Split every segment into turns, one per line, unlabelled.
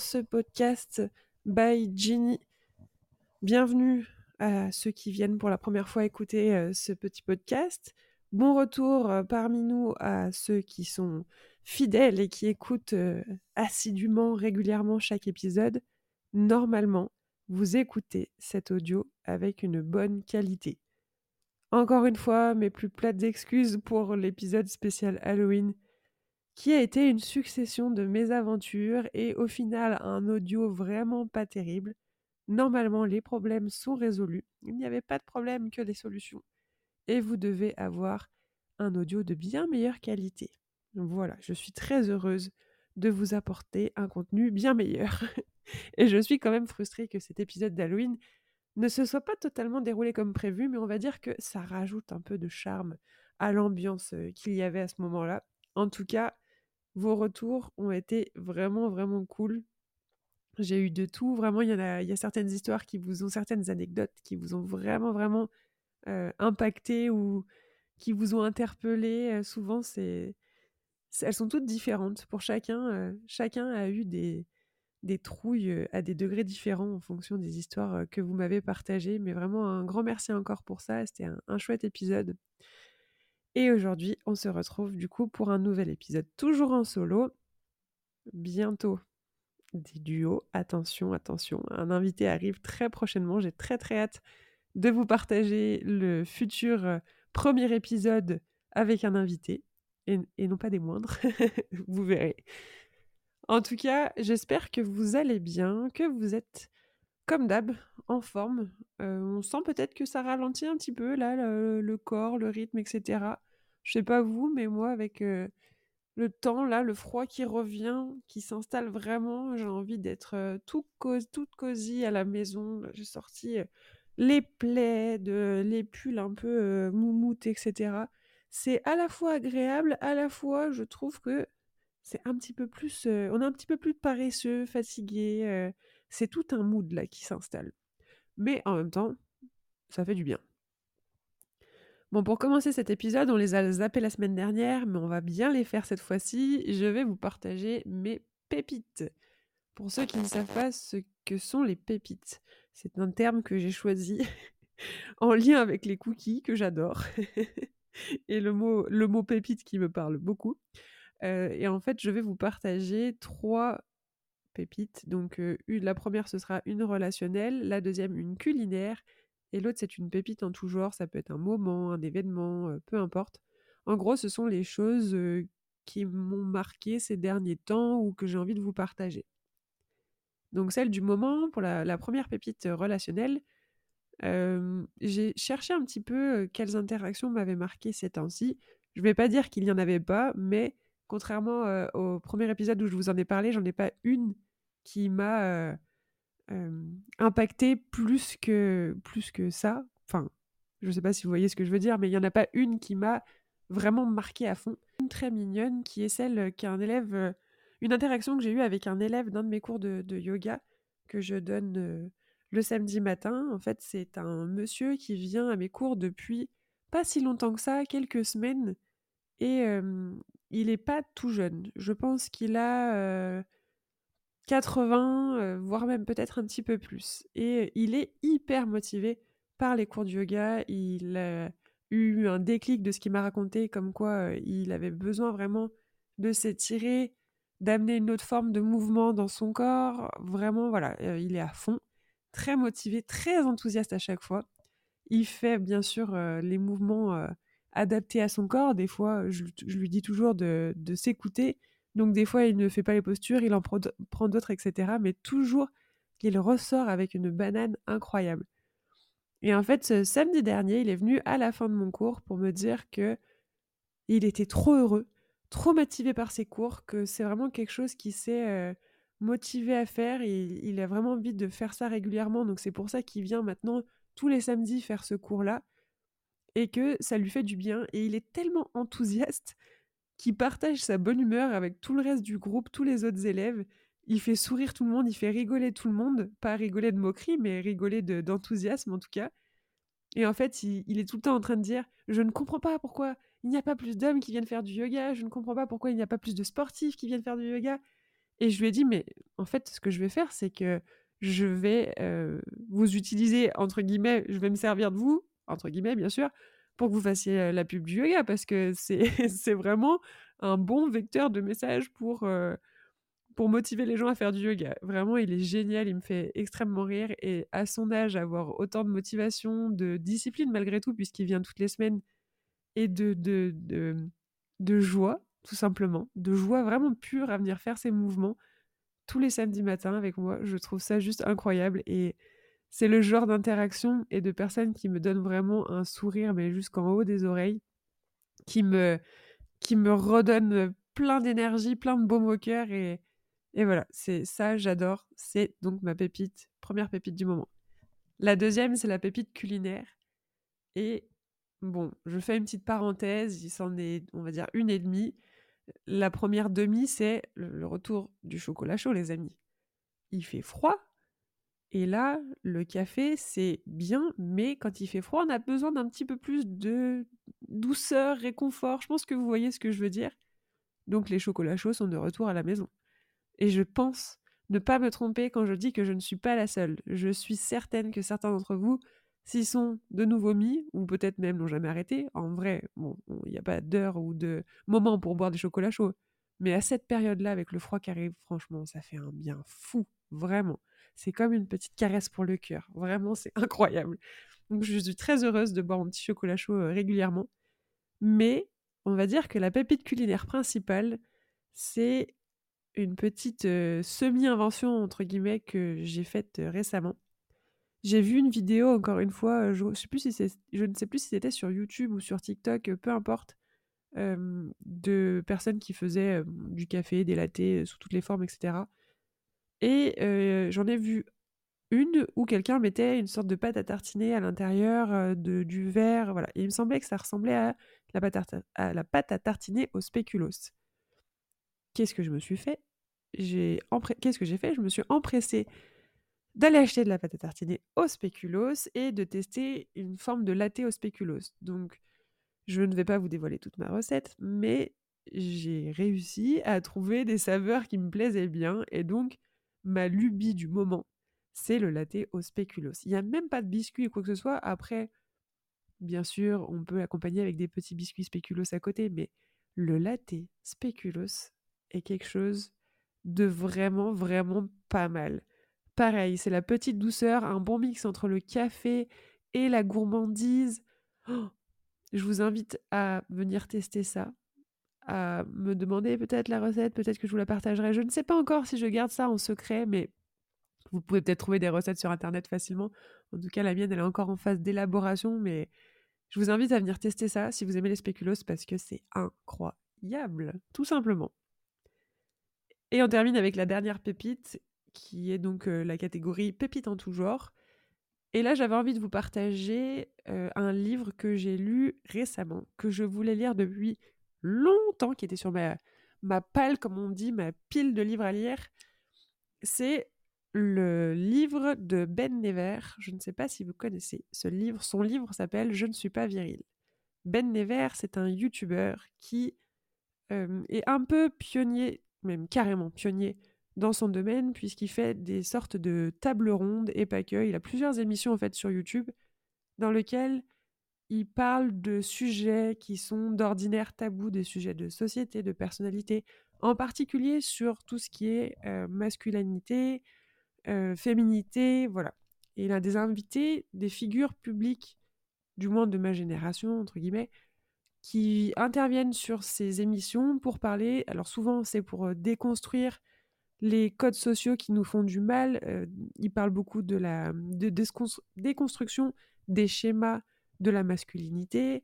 ce podcast by Ginny. Bienvenue à ceux qui viennent pour la première fois écouter euh, ce petit podcast. Bon retour euh, parmi nous à ceux qui sont fidèles et qui écoutent euh, assidûment, régulièrement chaque épisode. Normalement, vous écoutez cet audio avec une bonne qualité. Encore une fois, mes plus plates excuses pour l'épisode spécial Halloween qui a été une succession de mésaventures et au final un audio vraiment pas terrible. Normalement, les problèmes sont résolus. Il n'y avait pas de problème que des solutions. Et vous devez avoir un audio de bien meilleure qualité. Voilà, je suis très heureuse de vous apporter un contenu bien meilleur. et je suis quand même frustrée que cet épisode d'Halloween ne se soit pas totalement déroulé comme prévu, mais on va dire que ça rajoute un peu de charme à l'ambiance euh, qu'il y avait à ce moment-là. En tout cas, vos retours ont été vraiment, vraiment cool. J'ai eu de tout. Vraiment, il y, a, il y a certaines histoires qui vous ont, certaines anecdotes qui vous ont vraiment, vraiment euh, impacté ou qui vous ont interpellé. Euh, souvent, c'est, elles sont toutes différentes. Pour chacun, euh, chacun a eu des, des trouilles à des degrés différents en fonction des histoires que vous m'avez partagées. Mais vraiment, un grand merci encore pour ça. C'était un chouette épisode. Et aujourd'hui, on se retrouve du coup pour un nouvel épisode, toujours en solo. Bientôt des duos. Attention, attention, un invité arrive très prochainement. J'ai très très hâte de vous partager le futur euh, premier épisode avec un invité. Et, non pas des moindres, vous verrez. En tout cas, j'espère que vous allez bien, que vous êtes comme d'hab, en forme. Euh, on sent peut-être que ça ralentit un petit peu, là, le, corps, le rythme, etc. Je sais pas vous, mais moi, avec euh, le temps, là, le froid qui revient, qui s'installe vraiment, j'ai envie d'être euh, tout toute cosy à la maison. J'ai sorti les plaids, les pulls un peu moumoutes, etc. C'est à la fois agréable, à la fois, je trouve que c'est un petit peu plus... on est un petit peu plus paresseux, fatigué c'est tout un mood là qui s'installe. Mais en même temps, ça fait du bien. Bon, pour commencer cet épisode, on les a zappés la semaine dernière, mais on va bien les faire cette fois-ci. Je vais vous partager mes pépites. Pour ceux qui ne savent pas ce que sont les pépites, c'est un terme que j'ai choisi en lien avec les cookies que j'adore. et le mot, le mot pépite qui me parle beaucoup. Euh, et en fait, je vais vous partager trois pépites. Donc la première, ce sera une relationnelle, la deuxième, une culinaire, et l'autre, c'est une pépite en tout genre. Ça peut être un moment, un événement, peu importe. En gros, ce sont les choses qui m'ont marqué ces derniers temps ou que j'ai envie de vous partager. Donc celle du moment, pour la, première pépite relationnelle, j'ai cherché un petit peu quelles interactions m'avaient marqué ces temps-ci. Je ne vais pas dire qu'il n'y en avait pas, mais contrairement au premier épisode où je vous en ai parlé, j'en ai pas une qui m'a impacté plus que, plus que ça. Enfin, je ne sais pas si vous voyez ce que je veux dire, mais il n'y en a pas une qui m'a vraiment marqué à fond. Une très mignonne qui est celle qu'un élève, une interaction que j'ai eue avec un élève d'un de mes cours de, yoga que je donne le samedi matin. En fait, c'est un monsieur qui vient à mes cours depuis pas si longtemps que ça, quelques semaines, et il n'est pas tout jeune. Je pense qu'il a 80, voire même peut-être un petit peu plus. Et il est hyper motivé par les cours de yoga. Il a eu un déclic de ce qu'il m'a raconté, comme quoi il avait besoin vraiment de s'étirer, d'amener une autre forme de mouvement dans son corps. Vraiment, voilà, il est à fond, très motivé, très enthousiaste à chaque fois. Il fait bien sûr les mouvements adapté à son corps. Des fois, je, lui dis toujours de, s'écouter. Donc des fois, il ne fait pas les postures, il en prend d'autres, etc. Mais toujours, il ressort avec une banane incroyable. Et en fait, ce samedi dernier, il est venu à la fin de mon cours pour me dire que il était trop heureux, trop motivé par ses cours, que c'est vraiment quelque chose qui s'est motivé à faire. Et il a vraiment envie de faire ça régulièrement. Donc c'est pour ça qu'il vient maintenant tous les samedis faire ce cours-là et que ça lui fait du bien. Et il est tellement enthousiaste qu'il partage sa bonne humeur avec tout le reste du groupe, tous les autres élèves. Il fait sourire tout le monde, il fait rigoler tout le monde, pas rigoler de moquerie, mais rigoler d'enthousiasme en tout cas. Et en fait, il, est tout le temps en train de dire Je ne comprends pas pourquoi il n'y a pas plus d'hommes qui viennent faire du yoga, je ne comprends pas pourquoi il n'y a pas plus de sportifs qui viennent faire du yoga. Et je lui ai dit: «Mais en fait, ce que je vais faire, c'est que je vais, heu, vous utiliser entre guillemets, je vais me servir de vous, entre guillemets bien sûr, pour que vous fassiez, la pub du yoga parce que c'est vraiment un bon vecteur de message pour, pour motiver les gens à faire du yoga. Vraiment, il est génial, il me fait extrêmement rire et à son âge, avoir autant de motivation, de discipline malgré tout puisqu'il vient toutes les semaines et de de de de joie, tout simplement, de joie vraiment pure à venir faire ces mouvements tous les samedis matins avec moi. Je trouve ça juste incroyable et c'est le genre d'interaction et de personnes qui me donnent vraiment un sourire, mais jusqu'en haut des oreilles, qui me, qui me redonnent plein d'énergie, plein de baume au cœur et, et voilà, c'est ça, j'adore. C'est donc ma pépite, première pépite du moment. La deuxième, c'est la pépite culinaire. Et bon, je fais une petite parenthèse, il s'en est, on va dire, une et demie. La première demi, c'est le retour du chocolat chaud, les amis. Il fait froid. Et là, le café, c'est bien, mais quand il fait froid, on a besoin d'un petit peu plus de douceur, réconfort. Je pense que vous voyez ce que je veux dire. Donc les chocolats chauds sont de retour à la maison. Et je pense ne pas me tromper quand je dis que je ne suis pas la seule. Je suis certaine que certains d'entre vous S'ils sont de nouveau mis, ou peut-être même n'ont jamais arrêté, en vrai, bon, il n'y a pas d'heure ou de moment pour boire des chocolats chauds. Mais à cette période-là, avec le froid qui arrive, franchement, ça fait un bien fou, vraiment. C'est comme une petite caresse pour le cœur. Vraiment, c'est incroyable. Donc, je suis très heureuse de boire mon petit chocolat chaud euh, régulièrement. Mais on va dire que la pépite culinaire principale, c'est une petite euh, semi-invention, que j'ai faite euh, récemment. J'ai vu une vidéo, encore une fois, je, ne sais plus si c'était sur YouTube ou sur TikTok, peu importe, de personnes qui faisaient du café, des lattés sous toutes les formes, etc. Et j'en ai vu une où quelqu'un mettait une sorte de pâte à tartiner à l'intérieur de, du verre. Voilà. Il me semblait que ça ressemblait à la pâte à, la pâte à tartiner au spéculoos. Qu'est-ce que je me suis fait? Qu'est-ce que j'ai fait? Je me suis empressée d'aller acheter de la pâte à tartiner au spéculoos et de tester une forme de latte au spéculoos. Donc, je ne vais pas vous dévoiler toute ma recette, mais j'ai réussi à trouver des saveurs qui me plaisaient bien et donc ma lubie du moment, c'est le latte au spéculoos. Il n'y a même pas de biscuit ou quoi que ce soit. Après, bien sûr, on peut l'accompagner avec des petits biscuits spéculoos à côté, mais le latte spéculoos est quelque chose de vraiment, vraiment pas mal. Pareil, c'est la petite douceur, un bon mix entre le café et la gourmandise. Oh, je vous invite à venir tester ça, à me demander peut-être la recette, peut-être que je vous la partagerai. Je ne sais pas encore si je garde ça en secret, mais vous pouvez peut-être trouver des recettes sur Internet facilement. En tout cas, la mienne, elle est encore en phase d'élaboration, mais je vous invite à venir tester ça si vous aimez les spéculoos parce que c'est incroyable, tout simplement. Et on termine avec la dernière pépite qui est donc la catégorie Pépite en tout genre. Et là, j'avais envie de vous partager un livre que j'ai lu récemment, que je voulais lire depuis longtemps, qui était sur ma, ma comme on dit, ma pile de livres à lire. C'est le livre de Ben Never. Je ne sais pas si vous connaissez ce livre. Son livre s'appelle Je ne suis pas viril. Ben Never, c'est un YouTuber qui est un peu pionnier, même carrément pionnier, dans son domaine puisqu'il fait des sortes de tables rondes et pas que. Il a plusieurs émissions en fait sur YouTube dans lesquelles il parle de sujets qui sont d'ordinaire tabous, des sujets de société, de personnalité, en particulier sur tout ce qui est euh, masculinité, euh, féminité, voilà. Et il a des invités, des figures publiques, du moins de ma génération, entre guillemets, qui interviennent sur ces émissions pour parler, alors souvent c'est pour euh, déconstruire les codes sociaux qui nous font du mal. Il parle beaucoup de la déconstruction des schémas de la masculinité,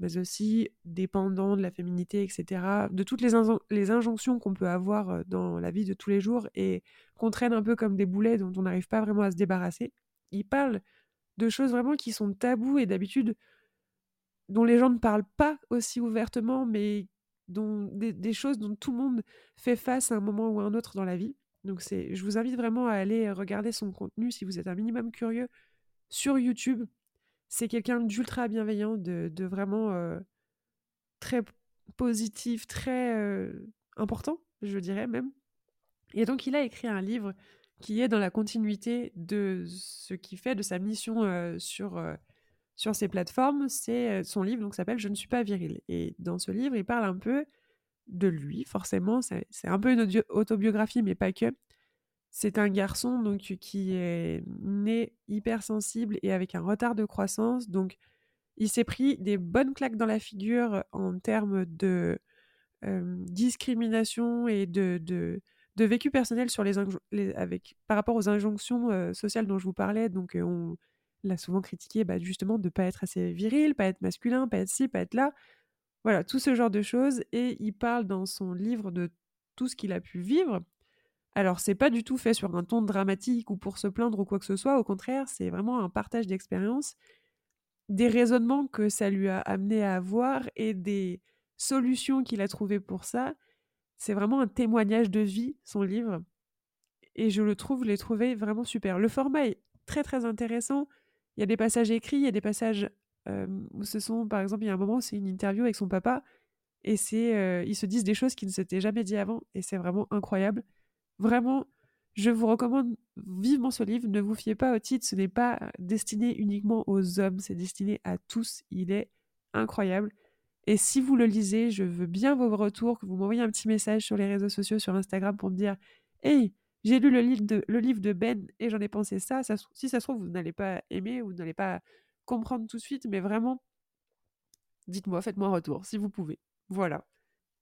mais aussi dépendant de la féminité, etc. De toutes les, les injonctions qu'on peut avoir euh, dans la vie de tous les jours et qu'on traîne un peu comme des boulets dont on n'arrive pas vraiment à se débarrasser. Il parle de choses vraiment qui sont tabous et d'habitude dont les gens ne parlent pas aussi ouvertement, mais dont, des, choses dont tout le monde fait face à un moment ou à un autre dans la vie. Donc c'est, je vous invite vraiment à aller regarder son contenu si vous êtes un minimum curieux sur YouTube. C'est quelqu'un d'ultra bienveillant, de, vraiment très positif, très important, je dirais même. Et donc, il a écrit un livre qui est dans la continuité de ce qu'il fait, de sa mission sur, sur ces plateformes. C'est son livre donc s'appelle Je ne suis pas viril. Et dans ce livre, il parle un peu de lui, forcément. C'est un peu une autobiographie, mais pas que. C'est un garçon donc qui est né hypersensible et avec un retard de croissance. Donc, il s'est pris des bonnes claques dans la figure en termes de discrimination et de, de, de, vécu personnel sur les, avec, par rapport aux injonctions sociales dont je vous parlais. Donc, on l'a souvent critiqué bah, justement de ne pas être assez viril, pas être masculin, pas être ci, pas être là. Voilà, tout ce genre de choses. Et il parle dans son livre de tout ce qu'il a pu vivre alors, c'est pas du tout fait sur un ton dramatique ou pour se plaindre ou quoi que ce soit. Au contraire, c'est vraiment un partage d'expériences, des raisonnements que ça lui a amené à avoir et des solutions qu'il a trouvées pour ça. C'est vraiment un témoignage de vie, son livre. Et je le trouve, l'ai trouvé vraiment super. Le format est très très intéressant. Il y a des passages écrits, il y a des passages où ce sont, par exemple, il y a un moment où c'est une interview avec son papa et c'est, ils se disent des choses qui ne s'étaient jamais dit avant et c'est vraiment incroyable. Vraiment, je vous recommande vivement ce livre. Ne vous fiez pas au titre, ce n'est pas destiné uniquement aux hommes, c'est destiné à tous. Il est incroyable. Et si vous le lisez, je veux bien vos retours, que vous m'envoyez un petit message sur les réseaux sociaux, sur Instagram pour me dire Hey, j'ai lu le livre, de, Ben et j'en ai pensé ça. Si ça se trouve, vous n'allez pas aimer ou vous n'allez pas comprendre tout de suite, mais vraiment, dites-moi, faites-moi un retour si vous pouvez. Voilà.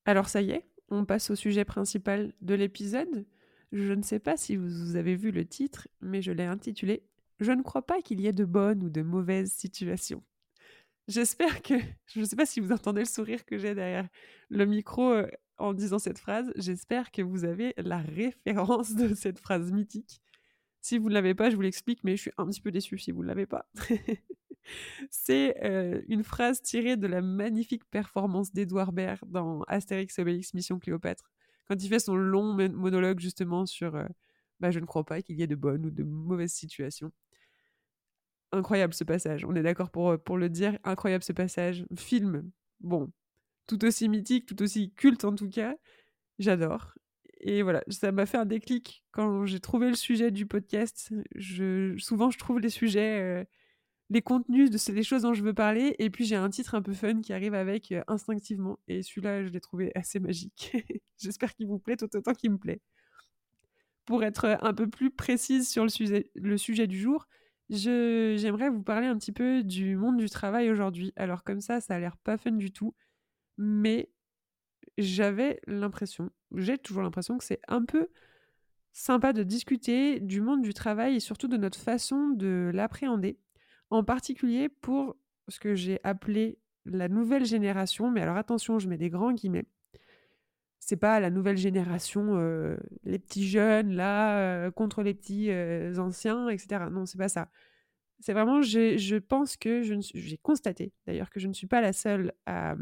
Alors ça y est, on passe au sujet principal de l'épisode. Je ne sais pas si vous avez vu le titre, mais je l'ai intitulé Je ne crois pas qu'il y ait de bonnes ou de mauvaises situations. J'espère que. Je ne sais pas si vous entendez le sourire que j'ai derrière le micro euh, en disant cette phrase. J'espère que vous avez la référence de cette phrase mythique. Si vous ne l'avez pas, je vous l'explique, mais je suis un petit peu déçue si vous ne l'avez pas. C'est euh, une phrase tirée de la magnifique performance d'Edouard Baird dans Astérix Obélix Mission Cléopâtre quand il fait son long monologue justement sur euh, bah, je ne crois pas qu'il y ait de bonnes ou de mauvaises situations. Incroyable ce passage, on est d'accord pour, euh, pour le dire, incroyable ce passage. Film, bon, tout aussi mythique, tout aussi culte en tout cas, j'adore. Et voilà, ça m'a fait un déclic quand j'ai trouvé le sujet du podcast. Souvent, je trouve les sujets euh, les contenus, de les choses dont je veux parler. Et puis j'ai un titre un peu fun qui arrive avec euh, instinctivement. Et celui-là, je l'ai trouvé assez magique. J'espère qu'il vous plaît tout autant qu'il me plaît. Pour être euh, un peu plus précise sur le sujet, le sujet du jour, j'aimerais vous parler un petit peu du monde du travail aujourd'hui. Alors comme ça, ça a l'air pas fun du tout. Mais j'avais l'impression, j'ai toujours l'impression que c'est un peu sympa de discuter du monde du travail et surtout de notre façon de l'appréhender en particulier pour ce que j'ai appelé la nouvelle génération, mais alors attention, je mets des grands guillemets. C'est pas la nouvelle génération, les petits jeunes là contre les petits anciens, etc. Non, c'est pas ça. C'est vraiment, je pense que je j'ai constaté d'ailleurs que je ne suis pas la seule à,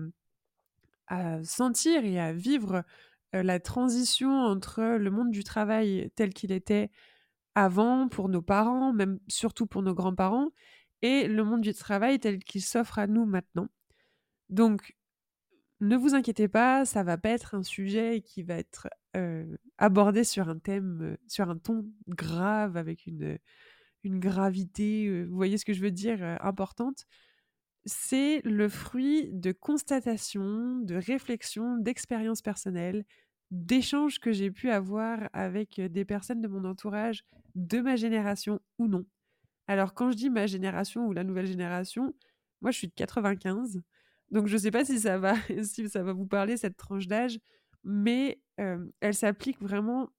à sentir et à vivre la transition entre le monde du travail tel qu'il était avant pour nos parents, même surtout pour nos grands-parents, et le monde du travail tel qu'il s'offre à nous maintenant. Donc, ne vous inquiétez pas, ça va pas être un sujet qui va être abordé sur un thème, sur un ton grave, avec une, une gravité, vous voyez ce que je veux dire, importante. C'est le fruit de constatations, de réflexions, d'expériences personnelles, d'échanges que j'ai pu avoir avec des personnes de mon entourage, de ma génération ou non, alors, quand je dis ma génération ou la nouvelle génération, moi, je suis de 95. Donc, je ne sais pas si ça, va, si ça va vous parler, cette tranche d'âge, mais elle s'applique vraiment.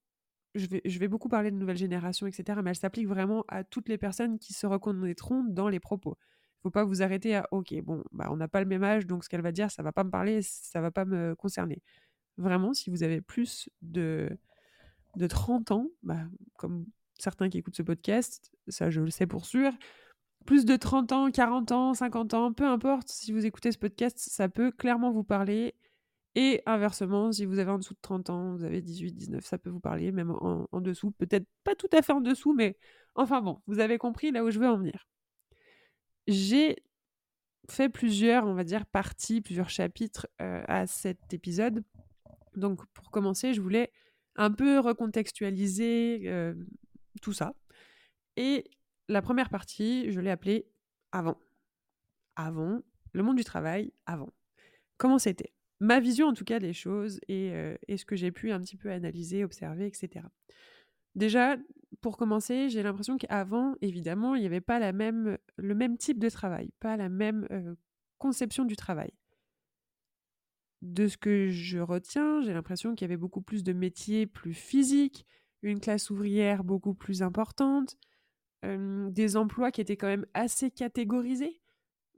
Je vais, je vais beaucoup parler de nouvelle génération, etc., mais elle s'applique vraiment à toutes les personnes qui se reconnaîtront dans les propos. Il ne faut pas vous arrêter à OK, bon, bah, on n'a pas le même âge, donc ce qu'elle va dire, ça ne va pas me parler, ça ne va pas me concerner. Vraiment, si vous avez plus de, de 30 ans, bah, comme certains qui écoutent ce podcast, ça je le sais pour sûr. Plus de 30 ans, 40 ans, 50 ans, peu importe, si vous écoutez ce podcast, ça peut clairement vous parler. Et inversement, si vous avez en dessous de 30 ans, vous avez 18, 19, ça peut vous parler, même en, dessous. Peut-être pas tout à fait en dessous, mais enfin bon, vous avez compris là où je veux en venir. J'ai fait plusieurs, on va dire, parties, plusieurs chapitres euh, à cet épisode. Donc pour commencer, je voulais un peu recontextualiser tout ça. Et la première partie, je l'ai appelée avant. Avant, le monde du travail, avant. Comment c'était? Ma vision en tout cas des choses et, et ce que j'ai pu un petit peu analyser, observer, etc. Déjà, pour commencer, j'ai l'impression qu'avant, évidemment, il n'y avait pas la même, le même type de travail, pas la même conception du travail. De ce que je retiens, j'ai l'impression qu'il y avait beaucoup plus de métiers plus physiques, une classe ouvrière beaucoup plus importante, des emplois qui étaient quand même assez catégorisés.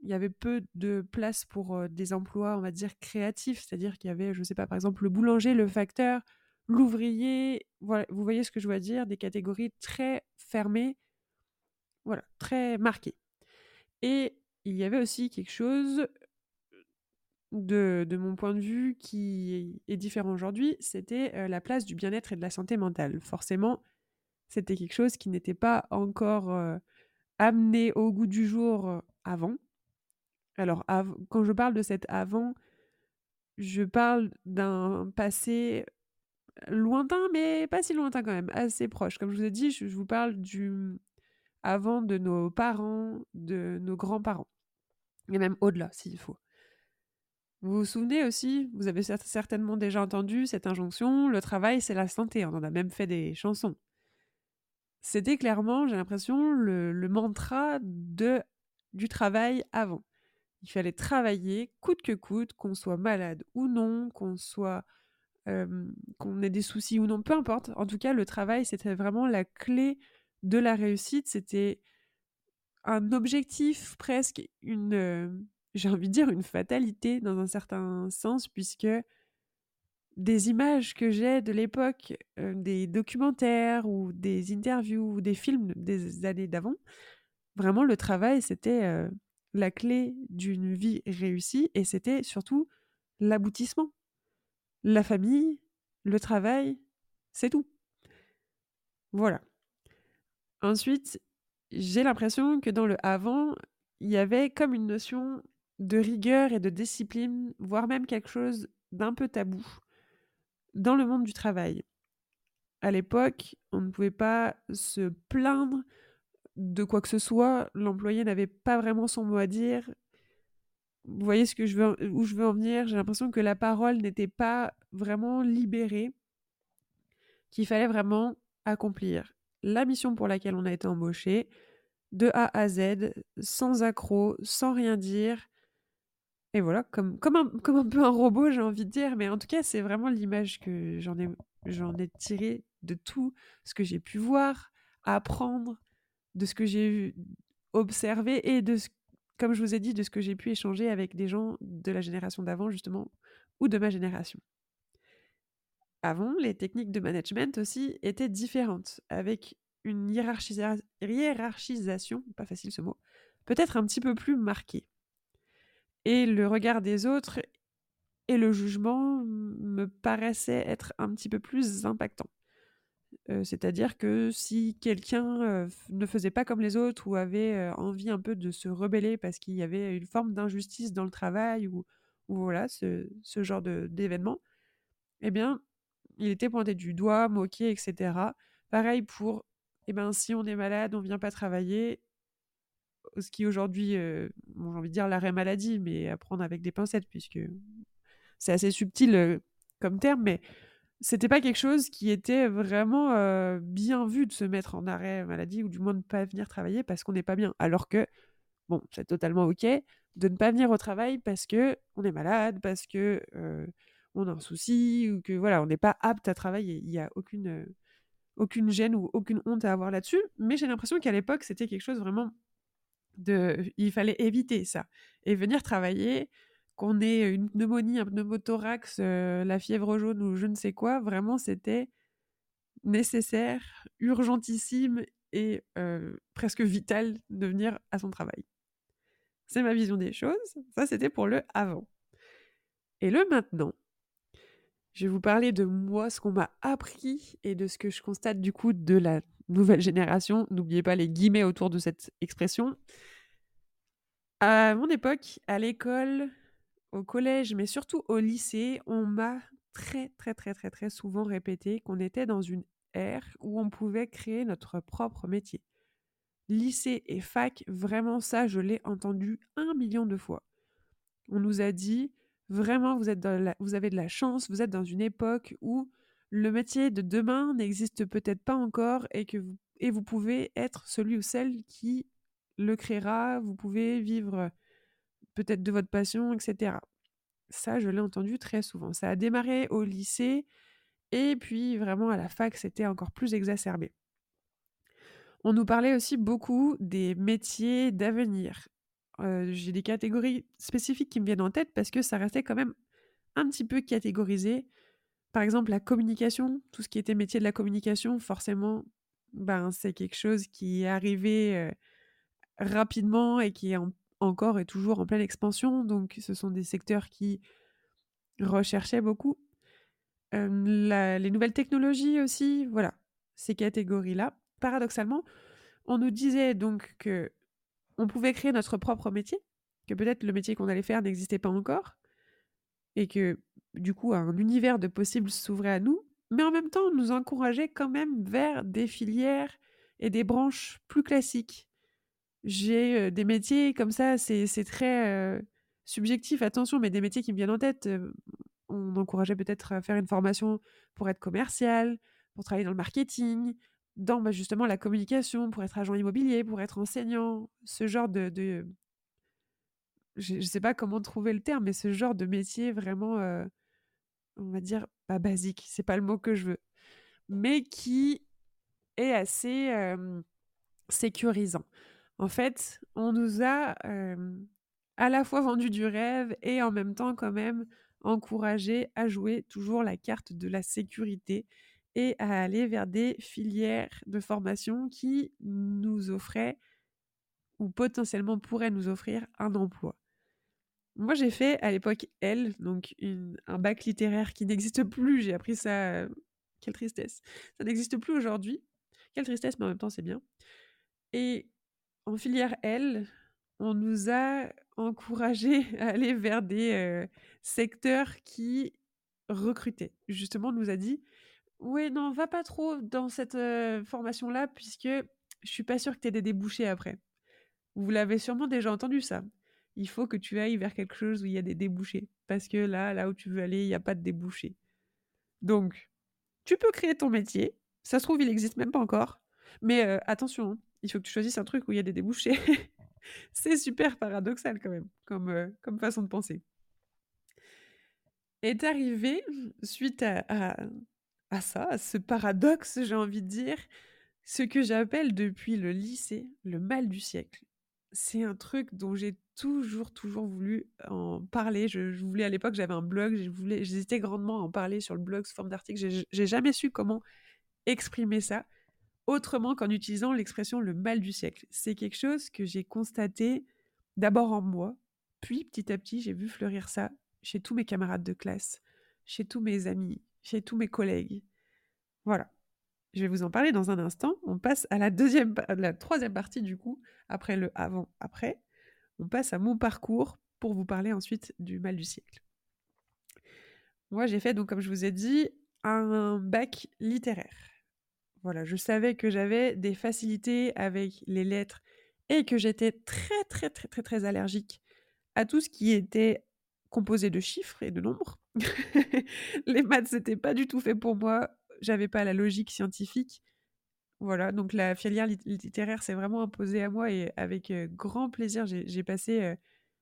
Il y avait peu de place pour des emplois, on va dire, créatifs, c'est-à-dire qu'il y avait, je ne sais pas, par exemple, le boulanger, le facteur, l'ouvrier, voilà, vous voyez ce que je veux dire, des catégories très fermées, voilà, très marquées. Et il y avait aussi quelque chose de, de mon point de vue qui est différent aujourd'hui, c'était la place du bien-être et de la santé mentale. Forcément, c'était quelque chose qui n'était pas encore amené au goût du jour avant. Alors, quand je parle de cet avant, je parle d'un passé lointain, mais pas si lointain quand même, assez proche. Comme je vous ai dit, je, vous parle du avant de nos parents, de nos grands-parents, et même au-delà s'il faut. Vous vous souvenez aussi, vous avez certainement déjà entendu cette injonction, le travail c'est la santé, on en a même fait des chansons. C'était clairement, j'ai l'impression, le, le, mantra de, du travail avant. Il fallait travailler coûte que coûte, qu'on soit malade ou non, qu'on soit qu'on ait des soucis ou non, peu importe. En tout cas, le travail, c'était vraiment la clé de la réussite. C'était un objectif, presque une, j'ai envie de dire, une fatalité dans un certain sens, puisque des images que j'ai de l'époque, des documentaires ou des interviews ou des films des années d'avant, vraiment le travail, c'était la clé d'une vie réussie et c'était surtout l'aboutissement la famille, le travail, c'est tout. Voilà. Ensuite, j'ai l'impression que dans le avant, il y avait comme une notion de rigueur et de discipline, voire même quelque chose d'un peu tabou dans le monde du travail. À l'époque, on ne pouvait pas se plaindre de quoi que ce soit, l'employé n'avait pas vraiment son mot à dire, vous voyez ce que je veux, où je veux en venir J'ai l'impression que la parole n'était pas vraiment libérée, qu'il fallait vraiment accomplir la mission pour laquelle on a été embauché, de A à Z, sans accroc, sans rien dire. Et voilà, comme, un, peu un robot, j'ai envie de dire, mais en tout cas, c'est vraiment l'image que j'en ai, j'en ai tirée de tout ce que j'ai pu voir, apprendre, de ce que j'ai observé et de ce comme je vous ai dit, de ce que j'ai pu échanger avec des gens de la génération d'avant, justement, ou de ma génération. Avant, les techniques de management aussi étaient différentes, avec une hiérarchisation, pas facile ce mot, peut-être un petit peu plus marquée. Et le regard des autres et le jugement me paraissaient être un petit peu plus impactants. C'est-à-dire que si quelqu'un ne faisait pas comme les autres ou avait envie un peu de se rebeller parce qu'il y avait une forme d'injustice dans le travail ou, voilà, ce, genre d'événement, eh bien, il était pointé du doigt, moqué, etc. Pareil pour, eh ben, si on est malade, on vient pas travailler, ce qui aujourd'hui, j'ai envie de dire l'arrêt maladie, mais à prendre avec des pincettes, puisque c'est assez subtil comme terme, mais c'était pas quelque chose qui était vraiment bien vu de se mettre en arrêt maladie ou du moins de ne pas venir travailler parce qu'on n'est pas bien. Alors que, bon, c'est totalement OK de ne pas venir au travail parce que on est malade, parce que on a un souci ou que voilà, on n'est pas apte à travailler. Il n'y a aucune, aucune gêne ou aucune honte à avoir là-dessus. Mais j'ai l'impression qu'à l'époque, c'était quelque chose vraiment Il fallait éviter ça. Et venir travailler, qu'on ait une pneumonie, un pneumothorax, la fièvre jaune ou je ne sais quoi, vraiment c'était nécessaire, urgentissime et presque vital de venir à son travail. C'est ma vision des choses. Ça, c'était pour le avant. Et le maintenant, je vais vous parler de moi, ce qu'on m'a appris et de ce que je constate du coup de la nouvelle génération. N'oubliez pas les guillemets autour de cette expression. À mon époque, à l'école, au collège, mais surtout au lycée, on m'a très très très très très souvent répété qu'on était dans une ère où on pouvait créer notre propre métier. Lycée et fac, vraiment ça, je l'ai entendu un million de fois. On nous a dit, vraiment, vous, êtes vous avez de la chance, vous êtes dans une époque où le métier de demain n'existe peut-être pas encore et que vous, et vous pouvez être celui ou celle qui le créera, vous pouvez vivre peut-être de votre passion, etc. Ça, je l'ai entendu très souvent. Ça a démarré au lycée et puis vraiment à la fac, c'était encore plus exacerbé. On nous parlait aussi beaucoup des métiers d'avenir. J'ai des catégories spécifiques qui me viennent en tête parce que ça restait quand même un petit peu catégorisé. Par exemple, la communication, tout ce qui était métier de la communication, forcément, ben, c'est quelque chose qui est arrivé rapidement et qui est encore et toujours en pleine expansion. Donc, ce sont des secteurs qui recherchaient beaucoup. les nouvelles technologies aussi, voilà, ces catégories-là. Paradoxalement, on nous disait donc que on pouvait créer notre propre métier, que peut-être le métier qu'on allait faire n'existait pas encore, et que du coup un univers de possibles s'ouvrait à nous, mais en même temps on nous encourageait quand même vers des filières et des branches plus classiques. J'ai des métiers comme ça, c'est très subjectif, attention, mais des métiers qui me viennent en tête. on encourageait peut-être à faire une formation pour être commercial, pour travailler dans le marketing, dans bah, justement la communication, pour être agent immobilier, pour être enseignant, ce genre de... Je ne sais pas comment trouver le terme, mais ce genre de métier vraiment, on va dire, pas basique, c'est pas le mot que je veux, mais qui est assez sécurisant. En fait, on nous a à la fois vendu du rêve et en même temps quand même encouragé à jouer toujours la carte de la sécurité à aller vers des filières de formation qui nous offraient ou potentiellement pourraient nous offrir un emploi. Moi, j'ai fait à l'époque L, donc un bac littéraire qui n'existe plus. J'ai appris ça. quelle tristesse. Ça n'existe plus aujourd'hui. Quelle tristesse, mais en même temps, c'est bien. Et en filière L, on nous a encouragé à aller vers des euh, secteurs qui recrutaient. Justement, on nous a dit Oui, non, va pas trop dans cette formation-là, puisque je suis pas sûre que tu aies des débouchés après. Vous l'avez sûrement déjà entendu, ça. Il faut que tu ailles vers quelque chose où il y a des débouchés. Parce que là, là où tu veux aller, il n'y a pas de débouchés. Donc, tu peux créer ton métier. Ça se trouve, il n'existe même pas encore. Mais attention, hein, il faut que tu choisisses un truc où il y a des débouchés. c'est super paradoxal quand même, comme, comme façon de penser. Est arrivé, suite à, ça, à ce paradoxe, j'ai envie de dire, ce que j'appelle depuis le lycée le mal du siècle. C'est un truc dont j'ai toujours, toujours voulu en parler. Je, voulais à l'époque, j'avais un blog, j'hésitais grandement à en parler sur le blog sous forme d'article. J'ai jamais su comment exprimer ça autrement qu'en utilisant l'expression le mal du siècle. C'est quelque chose que j'ai constaté d'abord en moi, puis petit à petit j'ai vu fleurir ça chez tous mes camarades de classe, chez tous mes amis, chez tous mes collègues. Voilà. Je vais vous en parler dans un instant. On passe à la deuxième, la troisième partie du coup, après le avant-après. On passe à mon parcours pour vous parler ensuite du mal du siècle. Moi, j'ai fait donc, comme je vous ai dit, un bac littéraire. Voilà, je savais que j'avais des facilités avec les lettres et que j'étais très très très très très allergique à tout ce qui était composé de chiffres et de nombres. les maths, c'était pas du tout fait pour moi. J'avais pas la logique scientifique. Voilà, donc la filière littéraire s'est vraiment imposée à moi et avec grand plaisir, j'ai passé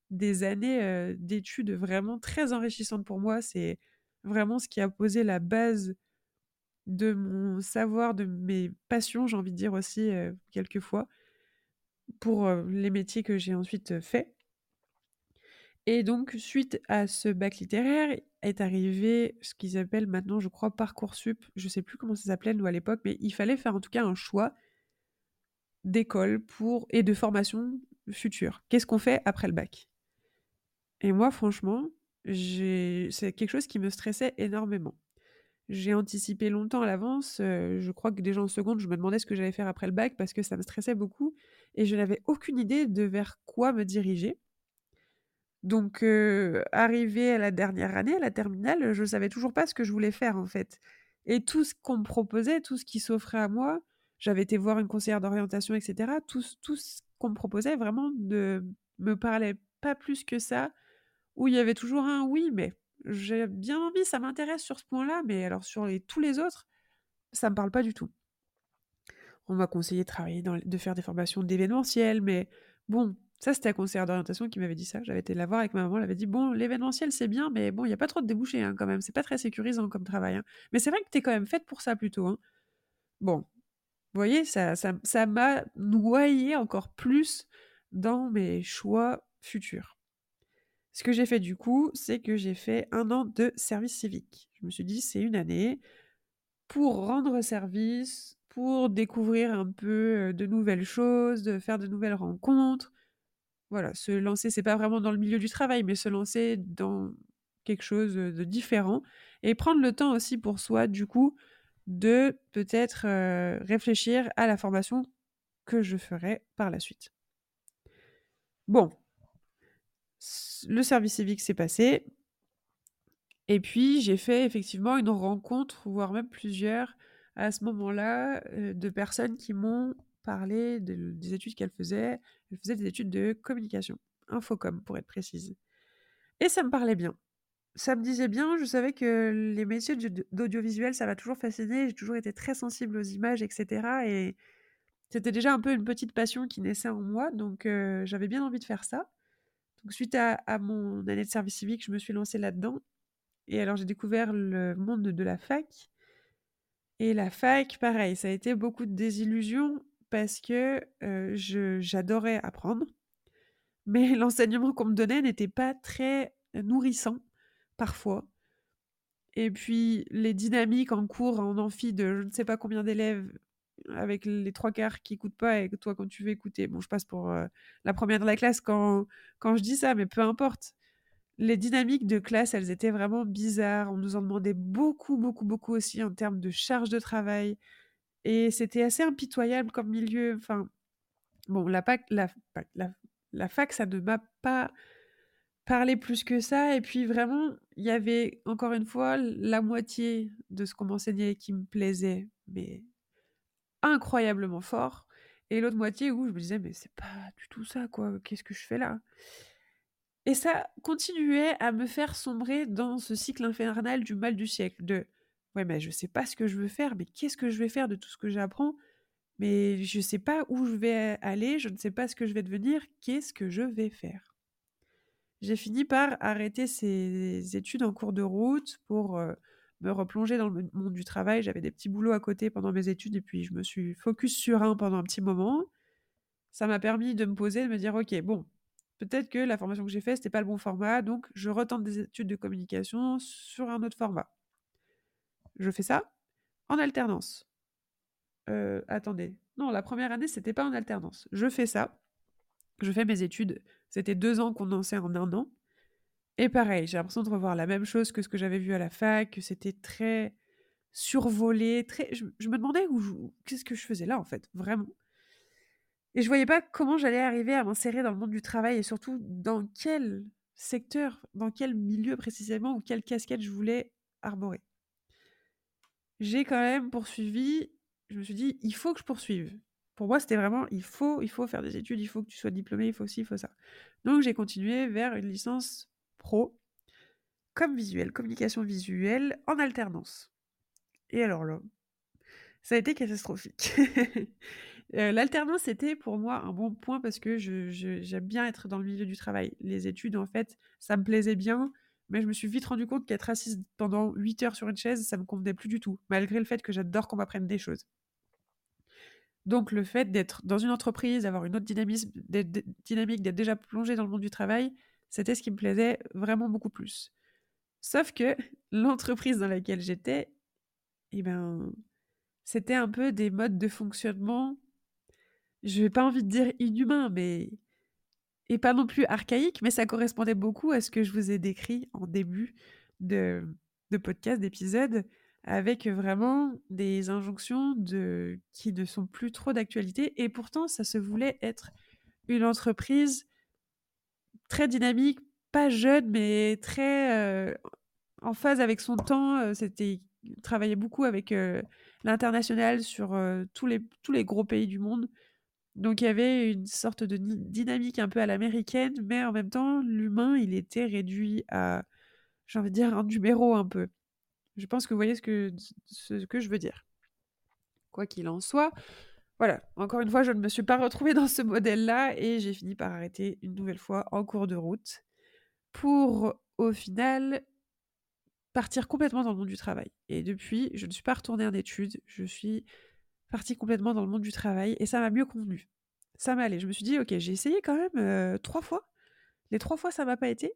des années d'études vraiment très enrichissantes pour moi. C'est vraiment ce qui a posé la base de mon savoir, de mes passions, j'ai envie de dire aussi quelquefois, pour les métiers que j'ai ensuite faits. Et donc, suite à ce bac littéraire, est arrivé ce qu'ils appellent maintenant, je crois, Parcoursup. Je sais plus comment ça s'appelait, nous, à l'époque, mais il fallait faire en tout cas un choix d'école pour et de formation future. Qu'est-ce qu'on fait après le bac? Et moi, franchement, c'est quelque chose qui me stressait énormément. J'ai anticipé longtemps à l'avance. je crois que déjà en seconde, je me demandais ce que j'allais faire après le bac parce que ça me stressait beaucoup et je n'avais aucune idée de vers quoi me diriger. Donc, euh, arrivé à la dernière année, à la terminale, je savais toujours pas ce que je voulais faire, en fait. Et tout ce qu'on me proposait, tout ce qui s'offrait à moi, j'avais été voir une conseillère d'orientation, etc. Tout, tout ce qu'on me proposait vraiment ne me parlait pas plus que ça, où il y avait toujours un oui, mais j'ai bien envie, ça m'intéresse sur ce point-là, mais alors sur tous les autres, ça me parle pas du tout. On m'a conseillé de travailler, de faire des formations d'événementiel, mais bon, ça c'était la conseillère d'orientation qui m'avait dit ça. J'avais été la voir avec ma maman, elle avait dit bon, l'événementiel c'est bien, mais bon, il n'y a pas trop de débouchés hein, quand même, c'est pas très sécurisant comme travail. Hein. Mais c'est vrai que tu es quand même faite pour ça plutôt. Hein. Bon, vous voyez, ça m'a ça, m'a noyé encore plus dans mes choix futurs. Ce que j'ai fait du coup, c'est que j'ai fait un an de service civique. Je me suis dit, c'est une année pour rendre service, pour découvrir un peu de nouvelles choses, de faire de nouvelles rencontres. Voilà, se lancer, c'est pas vraiment dans le milieu du travail, mais se lancer dans quelque chose de différent et prendre le temps aussi pour soi, du coup, de peut-être réfléchir à la formation que je ferai par la suite. Bon, le service civique s'est passé. Et puis, j'ai fait effectivement une rencontre, voire même plusieurs, à ce moment-là, euh, de personnes qui m'ont parlé des études qu'elles faisaient. Elles faisaient des études de communication, infocom pour être précise. Et ça me parlait bien. Ça me disait bien, je savais que les métiers d'audiovisuel, ça m'a toujours fasciné. J'ai toujours été très sensible aux images, etc. Et c'était déjà un peu une petite passion qui naissait en moi, donc euh, j'avais bien envie de faire ça. Donc, suite à, mon année de service civique, je me suis lancée là-dedans. Et alors, j'ai découvert le monde de la fac. Et la fac, pareil, ça a été beaucoup de désillusions parce que j'adorais apprendre. Mais l'enseignement qu'on me donnait n'était pas très nourrissant, parfois. Et puis, les dynamiques en cours, en amphi de je ne sais pas combien d'élèves avec les trois quarts qui écoutent pas et toi quand tu veux écouter. Bon, je passe pour la première de la classe quand, quand je dis ça, mais peu importe. Les dynamiques de classe, elles étaient vraiment bizarres. On nous en demandait beaucoup, beaucoup, beaucoup aussi en termes de charge de travail. Et c'était assez impitoyable comme milieu. Enfin, bon, la, la fac, ça ne m'a pas parlé plus que ça. Et puis vraiment, il y avait encore une fois la moitié de ce qu'on m'enseignait qui me plaisait. Mais incroyablement fort, et l'autre moitié où je me disais, mais c'est pas du tout ça, quoi, qu'est-ce que je fais là? Et ça continuait à me faire sombrer dans ce cycle infernal du mal du siècle, de ouais, mais je sais pas ce que je veux faire, mais qu'est-ce que je vais faire de tout ce que j'apprends? Mais je sais pas où je vais aller, je ne sais pas ce que je vais devenir, qu'est-ce que je vais faire? J'ai fini par arrêter ces études en cours de route pour me replonger dans le monde du travail. J'avais des petits boulots à côté pendant mes études et puis je me suis focus sur un pendant un petit moment. Ça m'a permis de me poser, de me dire ok, bon, peut-être que la formation que j'ai faite, c'était pas le bon format, donc je retente des études de communication sur un autre format. Je fais ça en alternance. Euh, attendez, non, la première année, c'était pas en alternance. Je fais ça. Je fais mes études. C'était deux ans condensés en un an. Et pareil, j'ai l'impression de revoir la même chose que ce que j'avais vu à la fac, que c'était très survolé, très. Je, me demandais où qu'est-ce que je faisais là en fait, vraiment. Et je voyais pas comment j'allais arriver à m'insérer dans le monde du travail et surtout dans quel secteur, dans quel milieu précisément ou quelle casquette je voulais arborer. J'ai quand même poursuivi, je me suis dit, il faut que je poursuive. Pour moi, c'était vraiment, il faut, il faut faire des études, il faut que tu sois diplômé, il faut ci, il faut ça. Donc j'ai continué vers une licence pro, comme visuel, communication visuelle, en alternance. Et alors là, ça a été catastrophique. Euh, l'alternance c'était pour moi un bon point parce que j'aime bien être dans le milieu du travail. Les études, en fait, ça me plaisait bien, mais je me suis vite rendu compte qu'être assise pendant 8 heures sur une chaise, ça me convenait plus du tout, malgré le fait que j'adore qu'on m'apprenne des choses. Donc le fait d'être dans une entreprise, d'avoir une autre dynamique, d'être déjà plongé dans le monde du travail, c'était ce qui me plaisait vraiment beaucoup plus. Sauf que l'entreprise dans laquelle j'étais, eh ben, c'était un peu des modes de fonctionnement, je n'ai pas envie de dire inhumains, mais et pas non plus archaïques, mais ça correspondait beaucoup à ce que je vous ai décrit en début de, podcast, d'épisode, avec vraiment des injonctions qui ne sont plus trop d'actualité. Et pourtant, ça se voulait être une entreprise très dynamique, pas jeune, mais très en phase avec son temps. C'était travaillait beaucoup avec l'international sur tous, les, tous les gros pays du monde. Donc il y avait une sorte de dynamique un peu à l'américaine, mais en même temps, l'humain, il était réduit à, j'ai envie de dire, un numéro un peu. Je pense que vous voyez ce que, ce que je veux dire. Quoi qu'il en soit, voilà, encore une fois, je ne me suis pas retrouvée dans ce modèle-là et j'ai fini par arrêter une nouvelle fois en cours de route pour, au final, partir complètement dans le monde du travail. Et depuis, je ne suis pas retournée en études, je suis partie complètement dans le monde du travail et ça m'a mieux convenu. Ça m'allait. Je me suis dit, ok, j'ai essayé quand même euh, trois fois. Les trois fois, ça m'a pas été.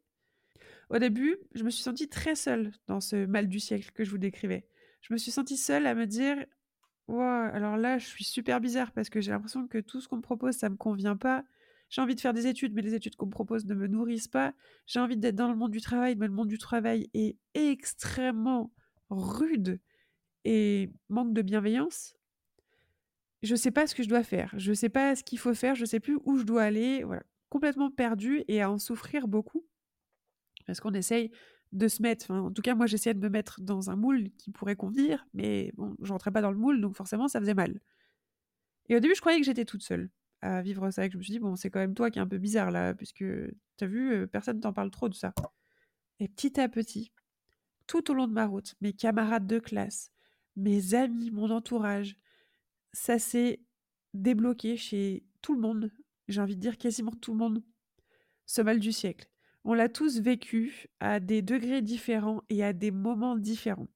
Au début, je me suis sentie très seule dans ce mal du siècle que je vous décrivais. Je me suis sentie seule à me dire, alors là, je suis super bizarre parce que j'ai l'impression que tout ce qu'on me propose, ça me convient pas. J'ai envie de faire des études, mais les études qu'on me propose ne me nourrissent pas. J'ai envie d'être dans le monde du travail, mais le monde du travail est extrêmement rude et manque de bienveillance. Je sais pas ce que je dois faire. Je sais pas ce qu'il faut faire. Je sais plus où je dois aller. Complètement perdu et à en souffrir beaucoup parce qu'on essaye de se mettre. en tout cas, moi, j'essayais de me mettre dans un moule qui pourrait convenir, mais bon, je rentrais pas dans le moule, donc forcément, ça faisait mal. Et au début, je croyais que j'étais toute seule à vivre ça. Et je me suis dit, bon, c'est quand même toi qui es un peu bizarre là, puisque tu as vu, euh, personne t'en parle trop de ça. Et petit à petit, tout au long de ma route, mes camarades de classe, mes amis, mon entourage, ça s'est débloqué chez tout le monde. J'ai envie de dire quasiment tout le monde. Ce mal du siècle. On l'a tous vécu à des degrés différents et à des moments différents.